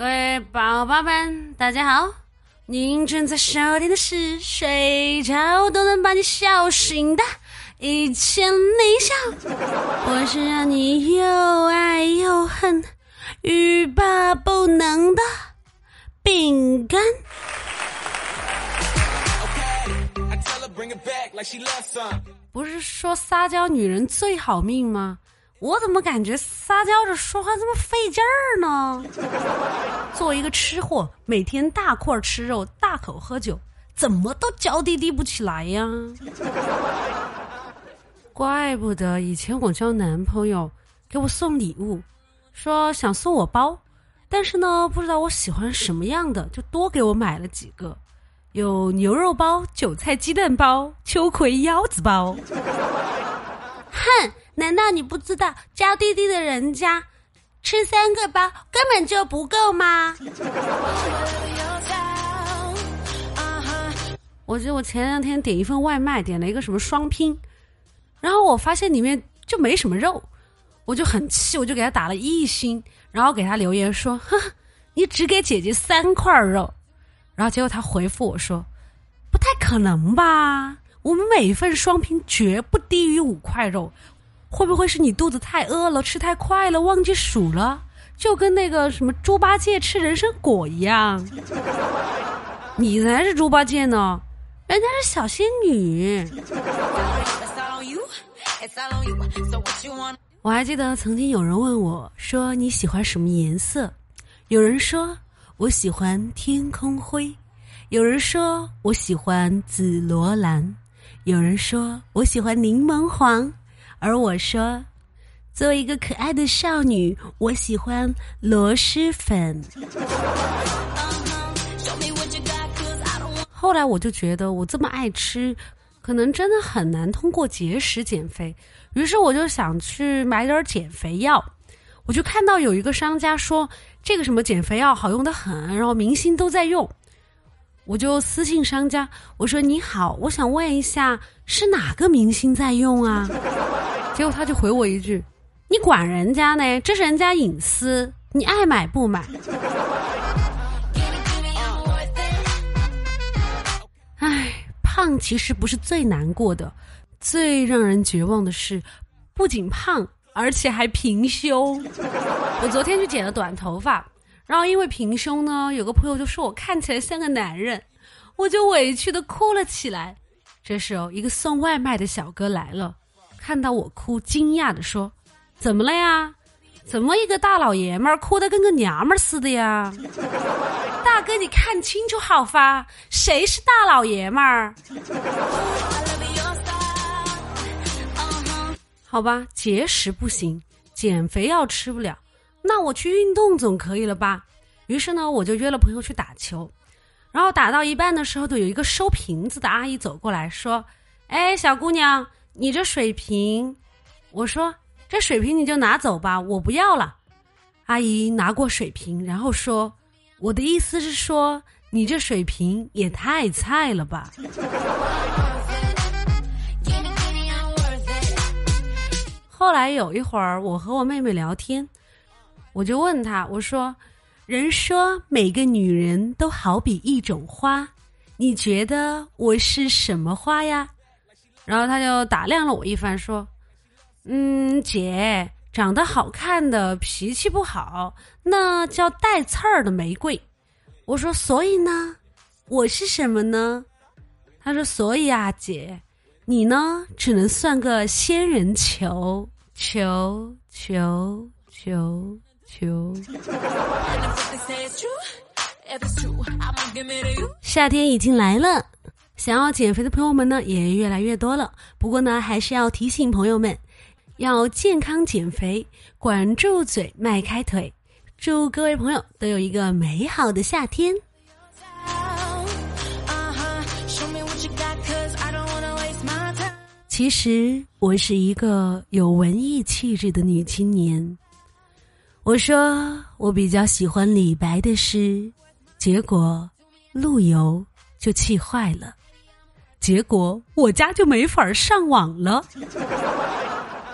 各位宝宝们，大家好！您正在收听的是睡着都能把你笑醒的《一千零笑》，我是让你又爱又恨、欲罢不能的饼干。不是说撒娇女人最好命吗？我怎么感觉撒娇着说话这么费劲儿呢？作为一个吃货，每天大块吃肉、大口喝酒，怎么都娇滴滴不起来呀？怪不得以前我交男朋友给我送礼物，说想送我包，但是呢不知道我喜欢什么样的，就多给我买了几个，有牛肉包、韭菜鸡蛋包、秋葵腰子包。哼！难道你不知道娇滴滴的人家吃三个包根本就不够吗？我记得我前两天点一份外卖，点了一个什么双拼，然后我发现里面就没什么肉，我就很气，我就给他打了一星，然后给他留言说：“哼，你只给姐姐三块肉。”然后结果他回复我说：“不太可能吧？我们每一份双拼绝不低于五块肉。”会不会是你肚子太饿了，吃太快了，忘记数了？就跟那个什么猪八戒吃人参果一样。你才是猪八戒呢，人家是小仙女。我还记得曾经有人问我说你喜欢什么颜色？有人说我喜欢天空灰，有人说我喜欢紫罗兰，有人说我喜欢柠檬黄。而我说，作为一个可爱的少女，我喜欢螺蛳粉。后来我就觉得我这么爱吃，可能真的很难通过节食减肥。于是我就想去买点减肥药。我就看到有一个商家说这个什么减肥药好用的很，然后明星都在用。我就私信商家，我说你好，我想问一下，是哪个明星在用啊？结果他就回我一句：“你管人家呢？这是人家隐私，你爱买不买。”唉，胖其实不是最难过的，最让人绝望的是，不仅胖，而且还平胸。我昨天去剪了短头发，然后因为平胸呢，有个朋友就说我看起来像个男人，我就委屈的哭了起来。这时候，一个送外卖的小哥来了。看到我哭，惊讶的说：“怎么了呀？怎么一个大老爷们儿哭得跟个娘们儿似的呀？大哥，你看清楚好发，谁是大老爷们儿？好吧，节食不行，减肥药吃不了，那我去运动总可以了吧？于是呢，我就约了朋友去打球，然后打到一半的时候，就有一个收瓶子的阿姨走过来说：‘哎，小姑娘。’你这水瓶，我说这水瓶你就拿走吧，我不要了。阿姨拿过水瓶，然后说：“我的意思是说，你这水瓶也太菜了吧。”后来有一会儿，我和我妹妹聊天，我就问她：“我说，人说每个女人都好比一种花，你觉得我是什么花呀？”然后他就打量了我一番，说：“嗯，姐长得好看的脾气不好，那叫带刺儿的玫瑰。”我说：“所以呢，我是什么呢？”他说：“所以啊，姐，你呢只能算个仙人球，球球球球。”夏天已经来了。想要减肥的朋友们呢，也越来越多了。不过呢，还是要提醒朋友们，要健康减肥，管住嘴，迈开腿。祝各位朋友都有一个美好的夏天。其实我是一个有文艺气质的女青年。我说我比较喜欢李白的诗，结果陆游就气坏了。结果我家就没法上网了，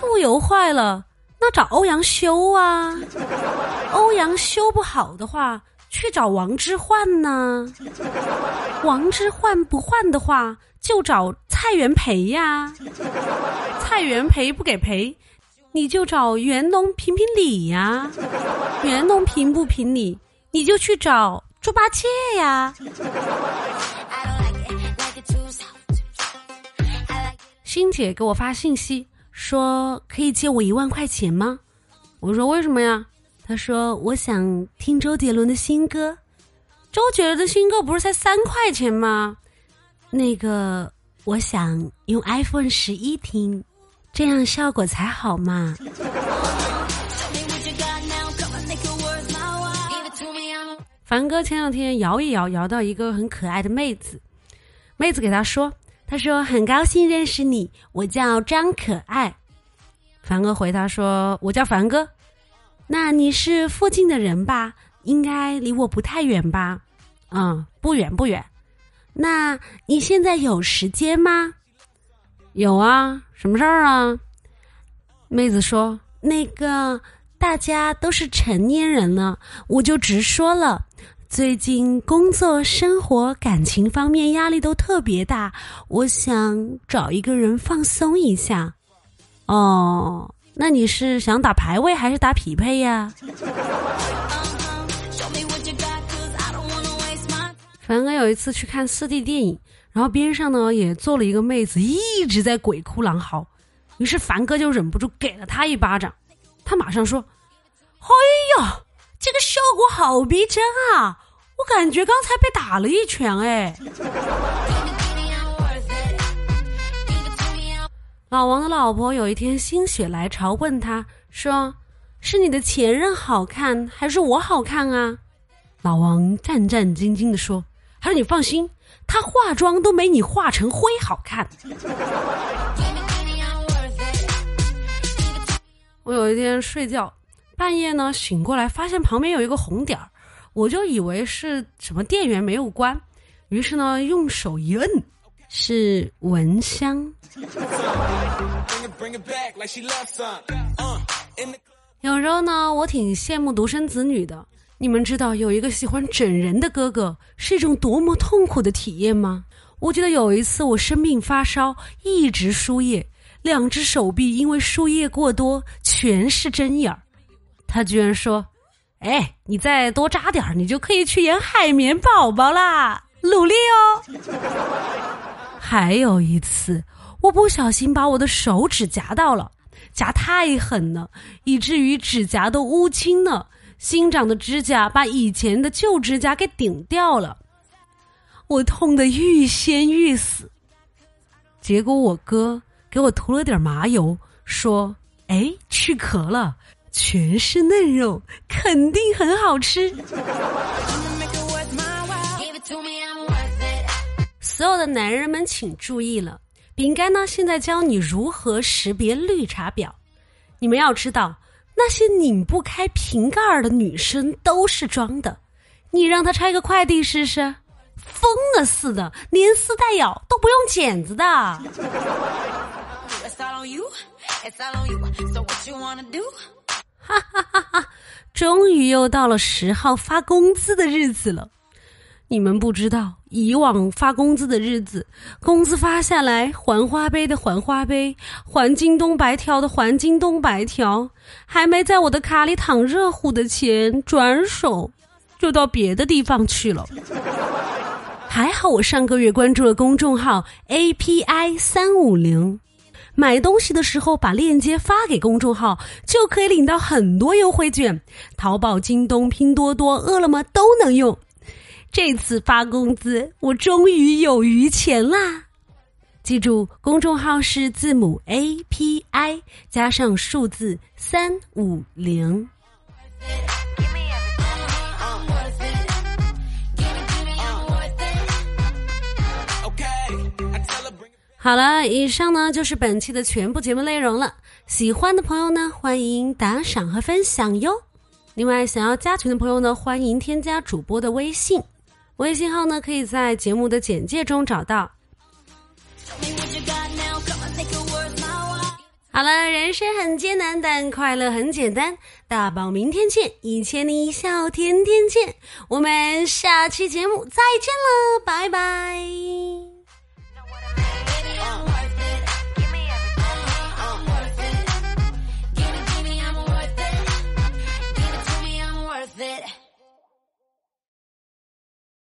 路由坏了，那找欧阳修啊。欧阳修不好的话，去找王之涣呢？王之涣不换的话，就找蔡元培呀。蔡元培不给赔，你就找袁隆评评理呀。袁隆评不评理，你就去找猪八戒呀。欣姐给我发信息说：“可以借我一万块钱吗？”我说：“为什么呀？”她说：“我想听周杰伦的新歌。周杰伦的新歌不是才三块钱吗？那个，我想用 iPhone 十一听，这样效果才好嘛。”凡哥前两天摇一摇，摇到一个很可爱的妹子，妹子给他说。他说：“很高兴认识你，我叫张可爱。”凡哥回他说：“我叫凡哥。”那你是附近的人吧？应该离我不太远吧？嗯，不远不远。那你现在有时间吗？有啊，什么事儿啊？妹子说：“那个大家都是成年人了，我就直说了。”最近工作、生活、感情方面压力都特别大，我想找一个人放松一下。哦，那你是想打排位还是打匹配呀？凡哥有一次去看四 D 电影，然后边上呢也坐了一个妹子，一直在鬼哭狼嚎，于是凡哥就忍不住给了他一巴掌，他马上说：“哎呀！”效果好逼真啊！我感觉刚才被打了一拳哎。老王的老婆有一天心血来潮问他说：“是你的前任好看还是我好看啊？”老王战战兢兢的说：“他说你放心，他化妆都没你化成灰好看。”我有一天睡觉。半夜呢，醒过来发现旁边有一个红点儿，我就以为是什么电源没有关，于是呢用手一摁，是蚊香。有时候呢，我挺羡慕独生子女的。你们知道有一个喜欢整人的哥哥是一种多么痛苦的体验吗？我记得有一次我生病发烧，一直输液，两只手臂因为输液过多全是针眼儿。他居然说：“哎，你再多扎点儿，你就可以去演海绵宝宝啦！努力哦。”还有一次，我不小心把我的手指夹到了，夹太狠了，以至于指甲都乌青了。新长的指甲把以前的旧指甲给顶掉了，我痛得欲仙欲死。结果我哥给我涂了点麻油，说：“哎，去壳了。”全是嫩肉，肯定很好吃。所有的男人们请注意了，饼干呢现在教你如何识别绿茶婊。你们要知道，那些拧不开瓶盖的女生都是装的。你让她拆个快递试试，疯了似的，连撕带咬都不用剪子的。哈哈哈哈！终于又到了十号发工资的日子了。你们不知道，以往发工资的日子，工资发下来，还花呗的还花呗，还京东白条的还京东白条，还没在我的卡里躺热乎的钱，转手就到别的地方去了。还好我上个月关注了公众号 API 三五零。买东西的时候，把链接发给公众号，就可以领到很多优惠券。淘宝、京东、拼多多、饿了么都能用。这次发工资，我终于有余钱啦！记住，公众号是字母 A P I 加上数字三五零。好了，以上呢就是本期的全部节目内容了。喜欢的朋友呢，欢迎打赏和分享哟。另外，想要加群的朋友呢，欢迎添加主播的微信，微信号呢可以在节目的简介中找到。好了，人生很艰难，但快乐很简单。大宝，明天见，一千零一笑，天天见。我们下期节目再见了，拜拜。